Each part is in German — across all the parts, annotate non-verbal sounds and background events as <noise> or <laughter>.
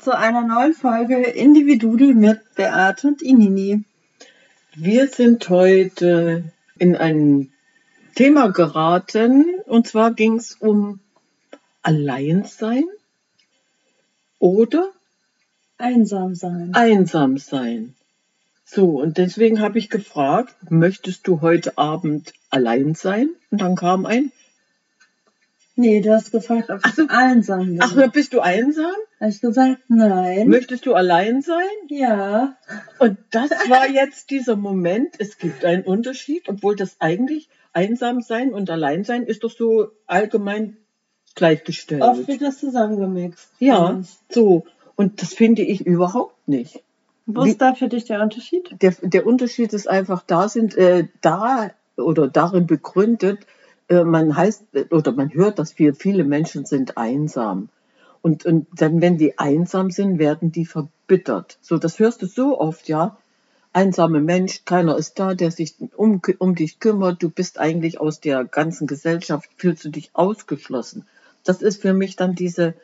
zu einer neuen Folge Individudel mit Beate und Inini. Wir sind heute in ein Thema geraten und zwar ging es um Alleinsein oder einsam sein. Einsam sein. So, und deswegen habe ich gefragt, möchtest du heute Abend allein sein? Und dann kam ein Nee, du hast gefragt, ob so. ich einsam bin. Ach, bist du einsam? Habe ich gesagt, nein. Möchtest du allein sein? ja. Und das war jetzt dieser Moment. Es gibt einen Unterschied, obwohl das eigentlich einsam sein und allein sein ist doch so allgemein gleichgestellt. Oft wird das zusammengemixt. ja, ich. so. Und das finde ich überhaupt nicht. Wo Wie- ist da für dich der Unterschied? Der, der Unterschied ist einfach, da sind äh, da oder darin begründet, äh, man heißt äh, oder man hört, dass wir, viele Menschen sind einsam. Und, und dann, wenn die einsam sind, werden die verbittert. So, das hörst du so oft, ja. Einsame Mensch, keiner ist da, der sich um, um dich kümmert. Du bist eigentlich aus der ganzen Gesellschaft, fühlst du dich ausgeschlossen. Das ist für mich dann diese,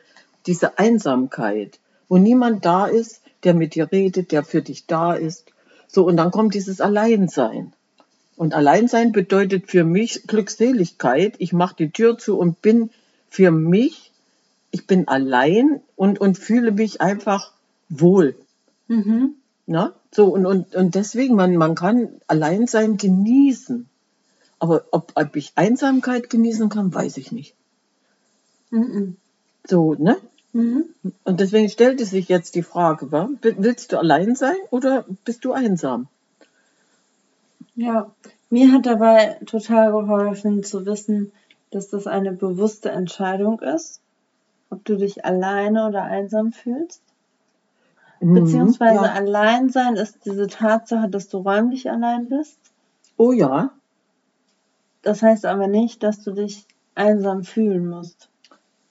diese Einsamkeit, wo niemand da ist, der mit dir redet, der für dich da ist. So, und dann kommt dieses Alleinsein. Und Alleinsein bedeutet für mich Glückseligkeit. Ich mache die Tür zu und bin für mich, ich bin allein und, und fühle mich einfach wohl. Mhm. Na? So, und, und, und deswegen, man, man kann Alleinsein genießen. Aber ob, ob ich Einsamkeit genießen kann, weiß ich nicht. Mhm. So, ne? Mhm. Und deswegen stellte sich jetzt die Frage, wa? willst du allein sein oder bist du einsam? Ja, mir hat dabei total geholfen zu wissen, dass das eine bewusste Entscheidung ist, ob du dich alleine oder einsam fühlst. Beziehungsweise Mhm, ja. allein sein ist diese Tatsache, dass du räumlich allein bist. Oh ja, Das heißt aber nicht, dass du dich einsam fühlen musst.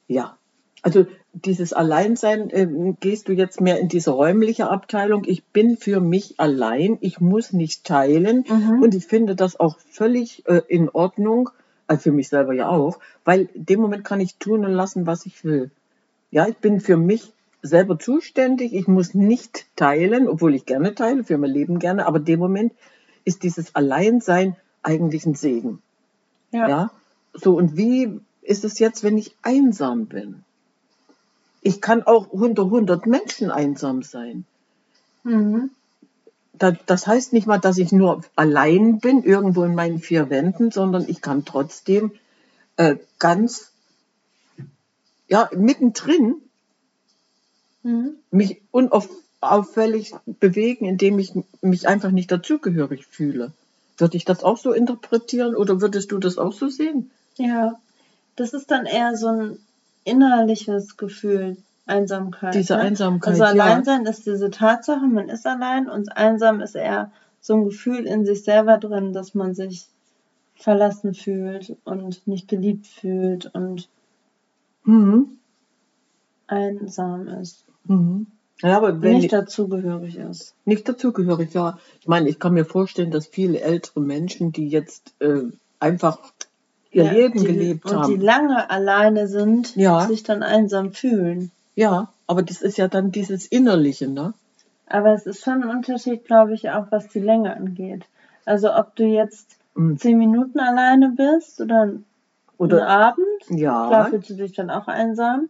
Ja, also dieses Alleinsein, ähm, gehst du jetzt mehr in diese räumliche Abteilung. Ich bin für mich allein, ich muss nicht teilen Mhm. und ich finde das auch völlig äh, in Ordnung, also für mich selber ja auch, weil in dem Moment kann ich tun und lassen, was ich will. Ja, ich bin für mich selber zuständig, ich muss nicht teilen, obwohl ich gerne teile, für mein Leben gerne, aber in dem Moment ist dieses Alleinsein eigentlich ein Segen. Ja. Ja. So, und wie ist es jetzt, wenn ich einsam bin? Ich kann auch unter 100 Menschen einsam sein. Mhm. Da, das heißt nicht mal, dass ich nur allein bin, irgendwo in meinen vier Wänden, sondern ich kann trotzdem äh, ganz, ja, mittendrin Mhm. mich unauffällig bewegen, indem ich mich einfach nicht dazugehörig fühle. Würde ich das auch so interpretieren oder würdest du das auch so sehen? Ja, das ist dann eher so ein innerliches Gefühl, Einsamkeit. Diese ne? Einsamkeit, Also ja. Alleinsein ist diese Tatsache, man ist allein und einsam ist eher so ein Gefühl in sich selber drin, dass man sich verlassen fühlt und nicht geliebt fühlt und Mhm. einsam ist. Mhm. Ja, aber wenn Nicht ich dazugehörig ist. nicht dazugehörig, ja. Ich meine, ich kann mir vorstellen, dass viele ältere Menschen, die jetzt äh, einfach ihr Ja, Leben die, gelebt und haben. die lange alleine sind, Ja. sich dann einsam fühlen. Ja, aber das ist ja dann dieses Innerliche, ne? Aber es ist schon ein Unterschied, glaube ich, auch was die Länge angeht. Also ob du jetzt Mhm. zehn Minuten alleine bist oder, einen Oder Abend, ja, klar fühlst du dich dann auch einsam.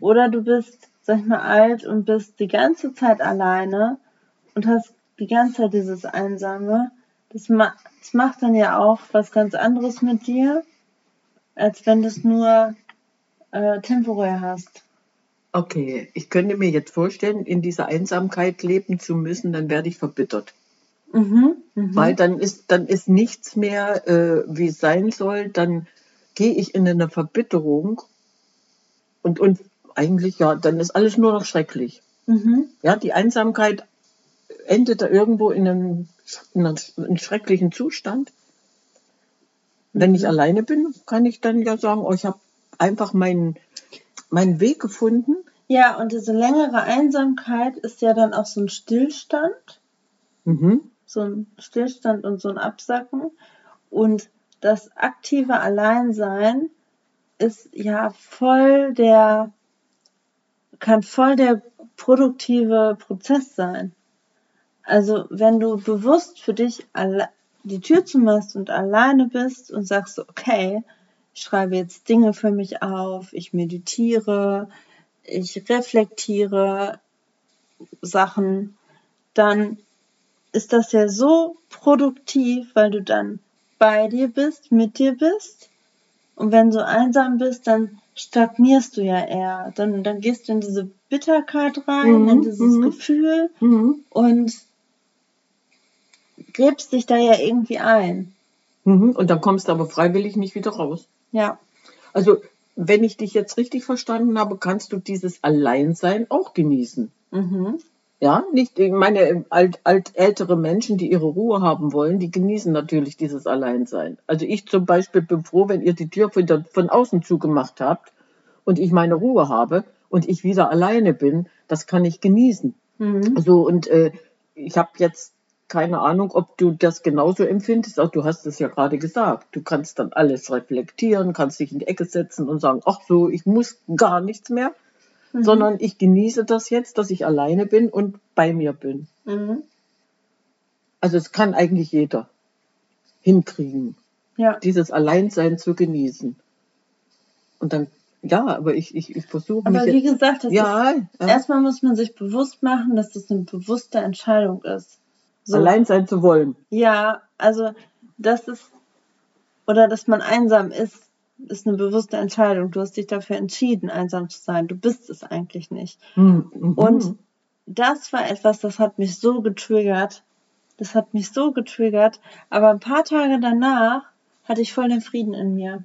Oder du bist, sag ich mal, alt und bist die ganze Zeit alleine und hast die ganze Zeit dieses Einsame, Das, ma das macht dann ja auch was ganz anderes mit dir, als wenn du es nur äh, temporär hast. Okay, ich könnte mir jetzt vorstellen, in dieser Einsamkeit leben zu müssen, dann werde ich verbittert. Mhm, mhm. Weil dann ist, dann ist nichts mehr, äh, wie es sein soll. Dann gehe ich in eine Verbitterung und, und eigentlich, ja, dann ist alles nur noch schrecklich. Mhm. Ja, die Einsamkeit endet da irgendwo in einem, in einem schrecklichen Zustand. Wenn ich Mhm. alleine bin, kann ich dann ja sagen, oh, ich habe einfach meinen, meinen Weg gefunden. Ja, und diese längere Einsamkeit ist ja dann auch so ein Stillstand, Mhm. so ein Stillstand und so ein Absacken. Und das aktive Alleinsein ist ja voll der, kann voll der produktive Prozess sein. Also wenn du bewusst für dich die Tür zumachst und alleine bist und sagst, okay, schreibe jetzt Dinge für mich auf, ich meditiere, ich reflektiere Sachen, dann ist das ja so produktiv, weil du dann bei dir bist, mit dir bist. Und wenn du einsam bist, dann stagnierst du ja eher. Dann, dann gehst du in diese Bitterkeit rein, Mhm, in dieses mhm. Gefühl Mhm. und gräbst dich da ja irgendwie ein. Mhm. Und dann kommst du aber freiwillig nicht wieder raus. Ja. Also, wenn ich dich jetzt richtig verstanden habe, kannst du dieses Alleinsein auch genießen. Mhm. Ja, nicht, ich meine, alt, alt, ältere Menschen, die ihre Ruhe haben wollen, die genießen natürlich dieses Alleinsein. Also ich zum Beispiel bin froh, wenn ihr die Tür von, der, von außen zugemacht habt und ich meine Ruhe habe und ich wieder alleine bin, das kann ich genießen. Mhm. So, und äh, ich habe jetzt keine Ahnung, ob du das genauso empfindest. Auch du hast es ja gerade gesagt. Du kannst dann alles reflektieren, kannst dich in die Ecke setzen und sagen, ach so, ich muss gar nichts mehr, Mhm. sondern ich genieße das jetzt, dass ich alleine bin und bei mir bin. Mhm. Also es kann eigentlich jeder hinkriegen, Ja. dieses Alleinsein zu genießen. Und dann, ja, aber ich, ich, ich versuche Aber mich wie jetzt, gesagt, das ja, ist, ja, erstmal muss man sich bewusst machen, dass das eine bewusste Entscheidung ist. So. allein sein zu wollen. Ja, also das ist, oder dass man einsam ist, ist eine bewusste Entscheidung. Du hast dich dafür entschieden, einsam zu sein. Du bist es eigentlich nicht. Hm, mhm. Und das war etwas, das hat mich so getriggert. Das hat mich so getriggert. Aber ein paar Tage danach hatte ich voll den Frieden in mir.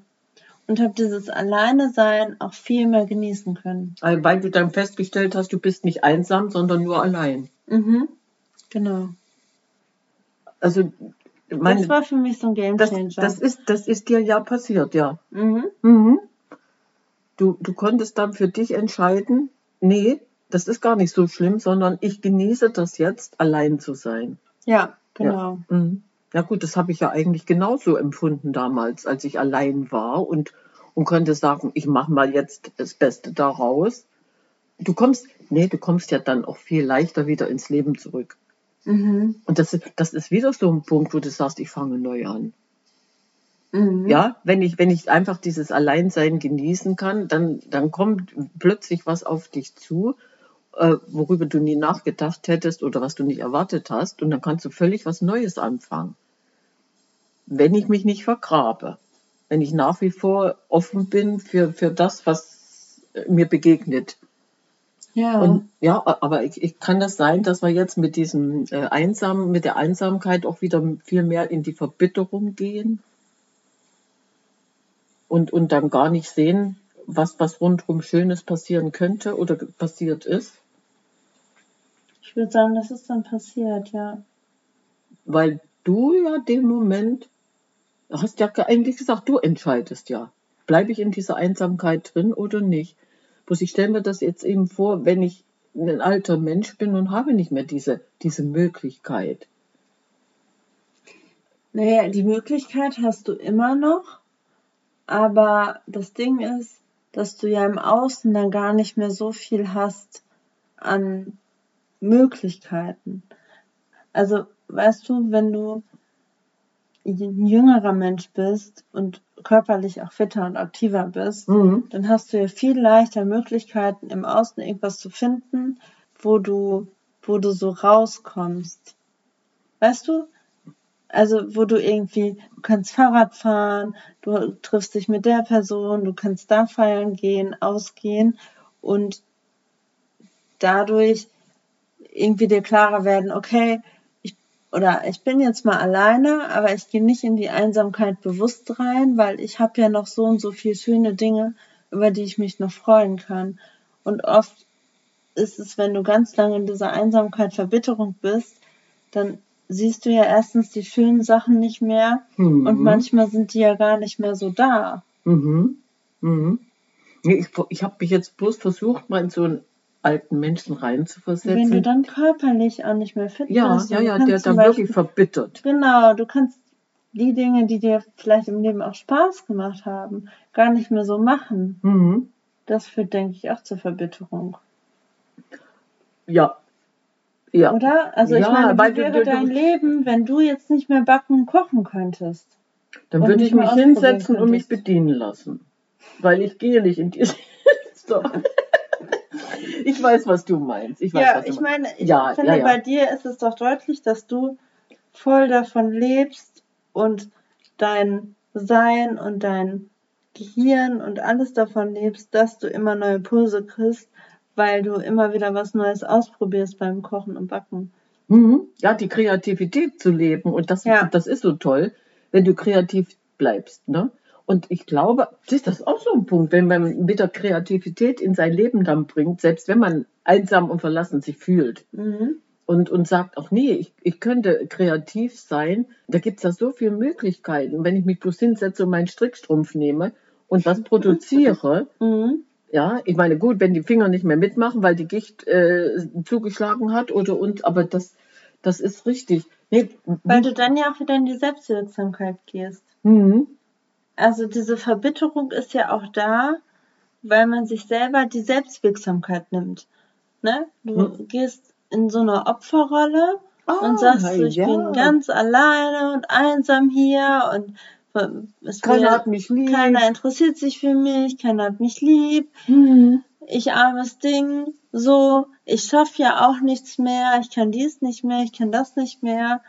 Und habe dieses Alleine-Sein auch viel mehr genießen können. Weil du dann festgestellt hast, du bist nicht einsam, sondern nur allein. Mhm. Genau. Also, das meine, war für mich so ein das, Gamechanger. das, ist, das ist dir ja passiert, ja. mhm. Mhm. Du, du konntest dann für dich entscheiden, nee, das ist gar nicht so schlimm, sondern ich genieße das jetzt, allein zu sein. Ja, genau. Mhm. Ja gut, das habe ich ja eigentlich genauso empfunden damals, als ich allein war und, und konnte sagen, ich mache mal jetzt das Beste daraus. Du kommst, nee, du kommst ja dann auch viel leichter wieder ins Leben zurück. Mhm. Und das, ist- das ist wieder so ein Punkt, wo du sagst, ich fange neu an. Mhm. Ja, wenn ich, wenn ich einfach dieses Alleinsein genießen kann, dann, dann kommt plötzlich was auf dich zu, äh, worüber du nie nachgedacht hättest oder was du nicht erwartet hast. Und dann kannst du völlig was Neues anfangen. Wenn ich mich nicht vergrabe, wenn ich nach wie vor offen bin für, für das, was mir begegnet. Ja. Und ja, aber ich, ich kann das sein, dass wir jetzt mit diesem äh, Einsam, mit der Einsamkeit auch wieder viel mehr in die Verbitterung gehen und, und dann gar nicht sehen, was, was rundherum Schönes passieren könnte oder passiert ist, ich würde sagen, das ist dann passiert, ja. weil du ja den Moment, hast ja ge- eigentlich gesagt, du entscheidest ja. Bleibe ich in dieser Einsamkeit drin oder nicht? Bloß ich stelle mir das jetzt eben vor, wenn ich ein alter Mensch bin und habe nicht mehr diese, diese Möglichkeit. Naja, die Möglichkeit hast du immer noch, aber das Ding ist, dass du ja im Außen dann gar nicht mehr so viel hast an Möglichkeiten. Also, weißt du, wenn du ein jüngerer Mensch bist und körperlich auch fitter und aktiver bist, Mhm. dann hast du ja viel leichter Möglichkeiten im Außen irgendwas zu finden, wo du, wo du so rauskommst. Weißt du? Also, wo du irgendwie, du kannst Fahrrad fahren, du triffst dich mit der Person, du kannst da feiern gehen, ausgehen und dadurch irgendwie dir klarer werden, okay, oder ich bin jetzt mal alleine, aber ich gehe nicht in die Einsamkeit bewusst rein, weil ich habe ja noch so und so viele schöne Dinge, über die ich mich noch freuen kann. Und oft ist es, wenn du ganz lange in dieser Einsamkeit, Verbitterung bist, dann siehst du ja erstens die schönen Sachen nicht mehr mhm. und manchmal sind die ja gar nicht mehr so da. Mhm. Mhm. Ich, ich habe mich jetzt bloß versucht, mal in so einen alten Menschen reinzuversetzen. Wenn du dann körperlich auch nicht mehr fit ja, bist. Ja, ja, der da wirklich verbittert. Genau, du kannst die Dinge, die dir vielleicht im Leben auch Spaß gemacht haben, gar nicht mehr so machen. Mhm. Das führt, denke ich, auch zur Verbitterung. Ja. Ja. Oder? Also ja, ich meine, wie wäre du, du, dein Leben, wenn du jetzt nicht mehr backen und kochen könntest? Dann würde ich mich hinsetzen und mich bedienen lassen. Weil ich gehe nicht in diese <laughs> ich weiß, was du meinst. Ich weiß, ja, was du ich meine, ich ja, finde, ja, ja. bei dir ist es doch deutlich, dass du voll davon lebst und dein Sein und dein Gehirn und alles davon lebst, dass du immer neue Impulse kriegst, weil du immer wieder was Neues ausprobierst beim Kochen und Backen. Mhm. Ja, die Kreativität zu leben und das, das ist so toll, wenn du kreativ bleibst. Ne? Und ich glaube, das ist auch so ein Punkt, wenn man mit der Kreativität in sein Leben dann bringt, selbst wenn man einsam und verlassen sich fühlt. Mhm. Und, und sagt auch, nee, ich, ich könnte kreativ sein. Da gibt es ja so viele Möglichkeiten. Wenn ich mich bloß hinsetze und meinen Strickstrumpf nehme und was produziere, <laughs> mhm. ja, ich meine, gut, wenn die Finger nicht mehr mitmachen, weil die Gicht äh, zugeschlagen hat oder und, aber das, das ist richtig. Nee, weil du dann ja auch wieder in die Selbstwirksamkeit gehst. Mhm. Also diese Verbitterung ist ja auch da, weil man sich selber die Selbstwirksamkeit nimmt. Ne? Du hm. gehst in so eine Opferrolle oh, und sagst, so, ich ja. bin ganz alleine und einsam hier und es keiner hat mich lieb. Keiner interessiert sich für mich, keiner hat mich lieb. Mhm. Ich armes Ding, so, ich schaffe ja auch nichts mehr, ich kann dies nicht mehr, ich kann das nicht mehr.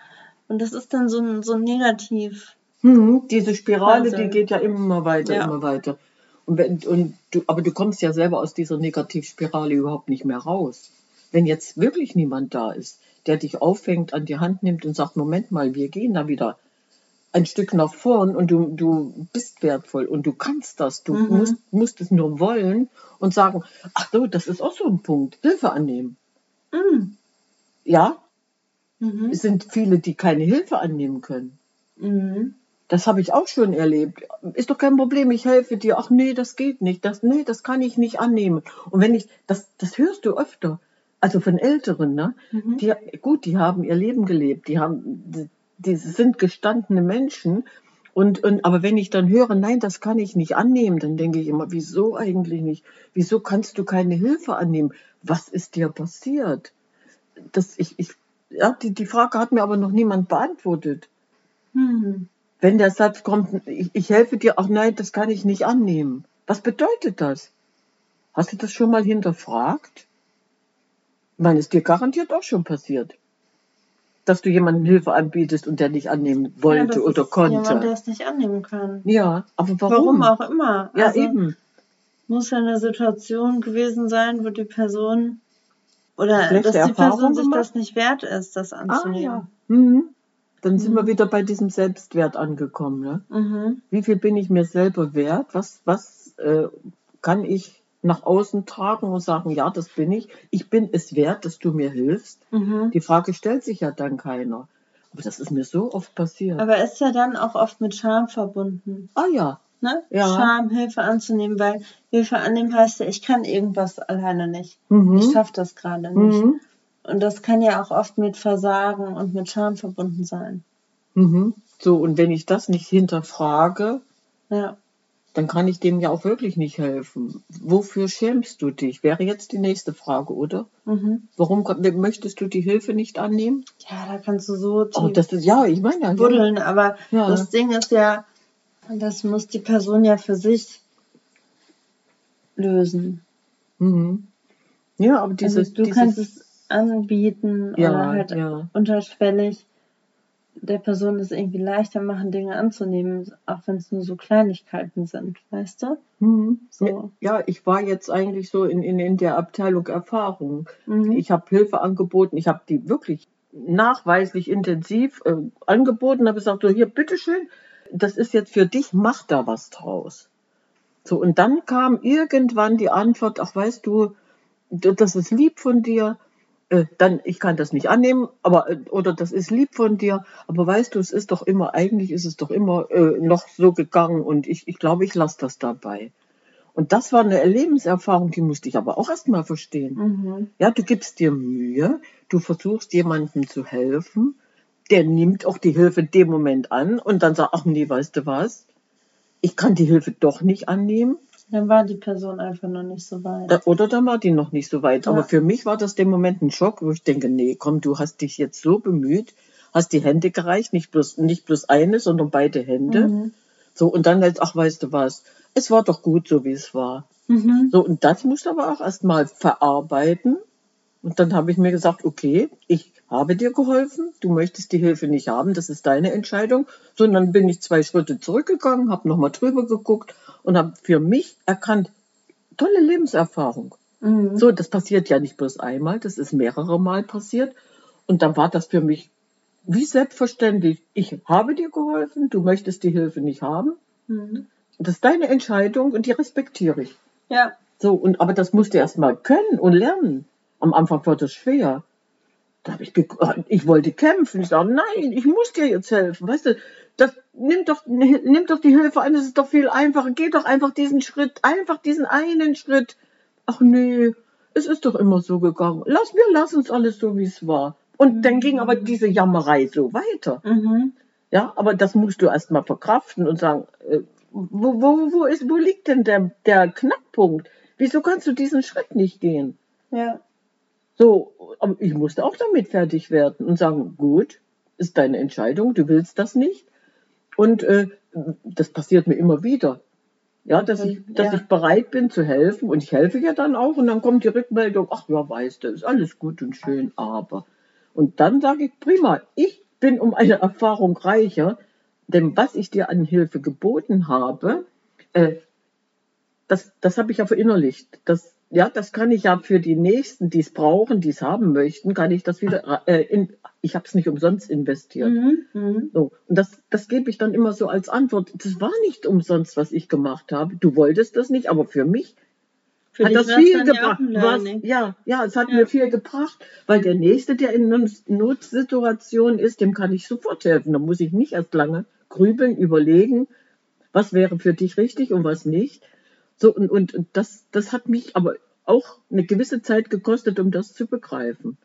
Und das ist dann so ein, so ein Negativ. Mhm, diese Spirale, Wahnsinn. die geht ja immer weiter, ja. immer weiter. Und, wenn, und du, aber du kommst ja selber aus dieser Negativspirale überhaupt nicht mehr raus. Wenn jetzt wirklich niemand da ist, der dich auffängt, an die Hand nimmt und sagt, Moment mal, wir gehen da wieder ein Stück nach vorn und du, du bist wertvoll und du kannst das. Du mhm. musst, musst es nur wollen und sagen, ach so, das ist auch so ein Punkt, Hilfe annehmen. Mhm. Ja, mhm. es sind viele, die keine Hilfe annehmen können. Das habe ich auch schon erlebt. Ist doch kein Problem, ich helfe dir. Ach nee, das geht nicht. Das, nee, das kann ich nicht annehmen. Und wenn ich, das, das hörst du öfter. Also von Älteren, ne? Mhm. Die, gut, die haben ihr Leben gelebt. Die haben, die, die sind gestandene Menschen. Und, und, aber wenn ich dann höre, nein, das kann ich nicht annehmen, dann denke ich immer, wieso eigentlich nicht? Wieso kannst du keine Hilfe annehmen? Was ist dir passiert? Das, ich, ich, ja, die, die Frage hat mir aber noch niemand beantwortet. Mhm wenn der Satz kommt, ich, ich helfe dir, ach nein, das kann ich nicht annehmen. Was bedeutet das? Hast du das schon mal hinterfragt? Ich meine, ist dir garantiert auch schon passiert, dass du jemandem Hilfe anbietest und der nicht annehmen wollte ja, oder konnte. Jemand, der es nicht annehmen kann. Ja, aber warum? Warum auch immer. Ja, also, eben. Muss ja eine Situation gewesen sein, wo die Person oder dass die Person sich das nicht wert ist, das anzunehmen. Ah, ja. Mhm. Dann sind wir mhm. wieder bei diesem Selbstwert angekommen. Ne? Mhm. Wie viel bin ich mir selber wert? Was, was äh, kann ich nach außen tragen und sagen, ja, das bin ich. Ich bin es wert, dass du mir hilfst. Mhm. Die Frage stellt sich ja dann keiner. Aber das ist mir so oft passiert. Aber ist ja dann auch oft mit Scham verbunden. Ah ja. Ne? ja. Scham, Hilfe anzunehmen, weil Hilfe annehmen heißt ja, ich kann irgendwas alleine nicht. Mhm. Ich schaffe das gerade nicht. Mhm. Und das kann ja auch oft mit Versagen und mit Scham verbunden sein. Mhm. So, und wenn ich das nicht hinterfrage, ja. dann kann ich dem ja auch wirklich nicht helfen. Wofür schämst du dich? Wäre jetzt die nächste Frage, oder? Mhm. Warum möchtest du die Hilfe nicht annehmen? Ja, da kannst du so tief oh, das ist, ja, ich meine ja. buddeln, aber ja. das Ding ist ja, das muss die Person ja für sich lösen. Mhm. Ja, aber dieses, also du dieses, kannst es anbieten ja, oder halt ja. unterschwellig der Person es irgendwie leichter machen, Dinge anzunehmen, auch wenn es nur so Kleinigkeiten sind, weißt du? Mhm. So. Ja, ich war jetzt eigentlich so in, in, in der Abteilung Erfahrung. Mhm. Ich habe Hilfe angeboten, ich habe die wirklich nachweislich intensiv äh, angeboten, habe gesagt, so hier, bitteschön, das ist jetzt für dich, mach da was draus. So, und dann kam irgendwann die Antwort, ach weißt du, das ist lieb von dir, äh, dann ich kann das nicht annehmen, aber äh, oder das ist lieb von dir, aber weißt du, es ist doch immer, eigentlich ist es doch immer äh, noch so gegangen und ich, ich glaube, ich lasse das dabei. Und das war eine Lebenserfahrung, die musste ich aber auch erstmal verstehen. Mhm. Ja, du gibst dir Mühe, du versuchst jemandem zu helfen, der nimmt auch die Hilfe in dem Moment an und dann sagt, ach nee, weißt du was, ich kann die Hilfe doch nicht annehmen. Dann war die Person einfach noch nicht so weit. oder dann war die noch nicht so weit. Ja. Aber für mich war das der Moment ein Schock, wo ich denke, nee, komm, du hast dich jetzt so bemüht, hast die Hände gereicht, nicht bloß, nicht bloß eine, sondern beide Hände. Mhm. So, und dann jetzt, ach, weißt du was, es war doch gut, so wie es war. Mhm. So, und das musst du aber auch erstmal verarbeiten. Und dann habe ich mir gesagt, okay, ich habe dir geholfen, du möchtest die Hilfe nicht haben, das ist deine Entscheidung. So, und dann bin ich zwei Schritte zurückgegangen, habe nochmal drüber geguckt und habe für mich erkannt, tolle Lebenserfahrung. Mhm. So, das passiert ja nicht bloß einmal, das ist mehrere Mal passiert. Und dann war das für mich wie selbstverständlich. Ich habe dir geholfen, du möchtest die Hilfe nicht haben. Mhm. Das ist deine Entscheidung und die respektiere ich. Ja. So, und aber das musst du erst mal können und lernen. Am Anfang war das schwer. Da habe ich, ich wollte kämpfen. Ich sage, nein, ich muss dir jetzt helfen. Weißt du, das nimm doch, nimm doch die Hilfe an, es ist doch viel einfacher. Geh doch einfach diesen Schritt, einfach diesen einen Schritt. Ach nee, es ist doch immer so gegangen. Lass mir, lass uns alles so, wie es war. Und dann ging aber diese Jammerei so weiter. Mhm. Ja, aber das musst du erst mal verkraften und sagen, äh, wo, wo, wo, ist, wo liegt denn der, der Knackpunkt? Wieso kannst du diesen Schritt nicht gehen? Ja. So, aber ich musste auch damit fertig werden und sagen, gut, ist deine Entscheidung, du willst das nicht. Und äh, das passiert mir immer wieder. Ja, dass ich, dass ja. ich bereit bin zu helfen und ich helfe ja dann auch und dann kommt die Rückmeldung, ach ja, weißt du, ist alles gut und schön, aber. Und dann sage ich, prima, ich bin um eine Erfahrung reicher, denn was ich dir an Hilfe geboten habe, äh, das, das habe ich ja verinnerlicht. Das, ja, das kann ich ja für die Nächsten, die es brauchen, die es haben möchten, kann ich das wieder äh, in, ich habe es nicht umsonst investiert. Mhm, mh. so, und das, das gebe ich dann immer so als Antwort. Das war nicht umsonst, was ich gemacht habe. Du wolltest das nicht, aber für mich für hat das viel gebracht. Was, ja, ja, es hat ja. mir viel gebracht, weil der Nächste, der in einer Notsituation ist, dem kann ich sofort helfen. Da muss ich nicht erst lange grübeln, überlegen, was wäre für dich richtig und was nicht. So, und, und das, das hat mich aber auch eine gewisse Zeit gekostet, um das zu begreifen.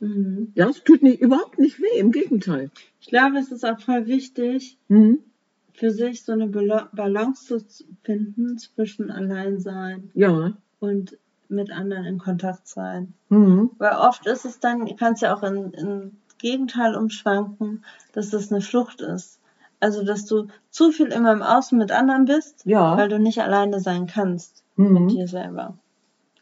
Mhm. Ja, es tut nicht, überhaupt nicht weh, im Gegenteil. Ich glaube, es ist auch voll wichtig, mhm. für sich so eine Balance zu finden zwischen Alleinsein ja. und mit anderen in Kontakt sein. Mhm. Weil oft ist es dann, kann es ja auch in, in Gegenteil umschwanken, dass das eine Flucht ist. Also, dass du zu viel immer im Außen mit anderen bist, ja. weil du nicht alleine sein kannst mhm. mit dir selber.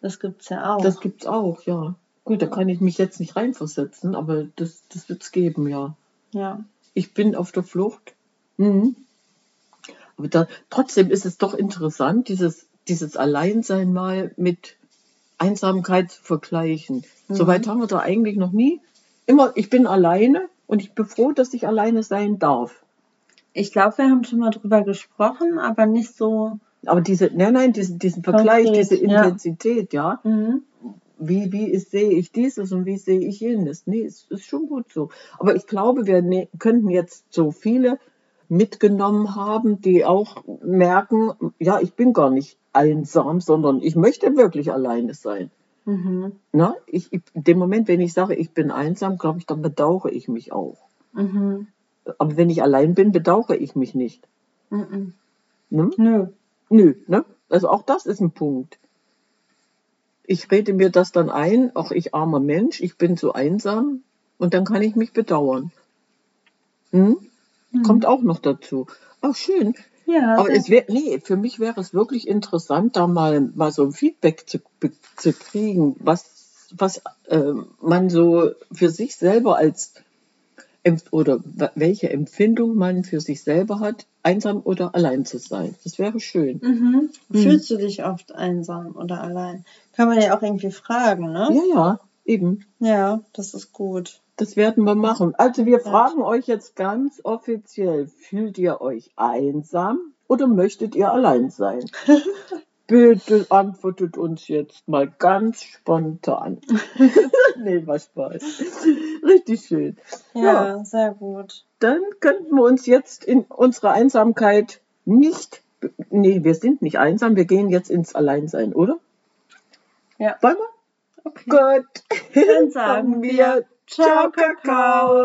Das gibt's ja auch. Das gibt's auch, ja. Gut, da kann ich mich jetzt nicht reinversetzen, aber das, das wird's geben, ja. Ja. Ich bin auf der Flucht. Mhm. Aber da, trotzdem ist es doch interessant, dieses, dieses Alleinsein mal mit Einsamkeit zu vergleichen. Mhm. Soweit haben wir da eigentlich noch nie. Immer, ich bin alleine und ich bin froh, dass ich alleine sein darf. Ich glaube, wir haben schon mal drüber gesprochen, aber nicht so. Aber diese, nein, nein, diesen, diesen Vergleich, konkret, diese Intensität, ja. ja. Mhm. Wie, wie ist, sehe ich dieses und wie sehe ich jenes? Nee, es ist schon gut so. Aber ich glaube, wir ne, könnten jetzt so viele mitgenommen haben, die auch merken, ja, ich bin gar nicht einsam, sondern ich möchte wirklich alleine sein. Mhm. Na, ich, ich, dem Moment, wenn ich sage, ich bin einsam, glaube ich, dann bedauere ich mich auch. Mhm. Aber wenn ich allein bin, bedauere ich mich nicht. Mhm. Ne? Nö. Nö, ne? Also auch das ist ein Punkt. Ich rede mir das dann ein, auch ich armer Mensch, ich bin so einsam und dann kann ich mich bedauern. Hm? Mhm. Kommt auch noch dazu. Ach, schön. Ja. Aber es wäre, nee, für mich wäre es wirklich interessant, da mal, mal so ein Feedback zu, zu kriegen, was, was äh, man so für sich selber als oder welche Empfindung man für sich selber hat, einsam oder allein zu sein. Das wäre schön. Mhm. mhm. Fühlst du dich oft einsam oder allein? Kann man ja auch irgendwie fragen, ne? Ja, ja, eben. Ja, das ist gut. Das werden wir machen. Also wir fragen euch jetzt ganz offiziell, fühlt ihr euch einsam oder möchtet ihr allein sein? <laughs> Bitte antwortet uns jetzt mal ganz spontan. <laughs> nee, war Spaß. Richtig schön. Ja, ja, sehr gut. Dann könnten wir uns jetzt in unserer Einsamkeit nicht. Nee, wir sind nicht einsam, wir gehen jetzt ins Alleinsein, oder? Ja. Wollen wir? Okay. Gut. Dann sagen wir Ciao, Kakao.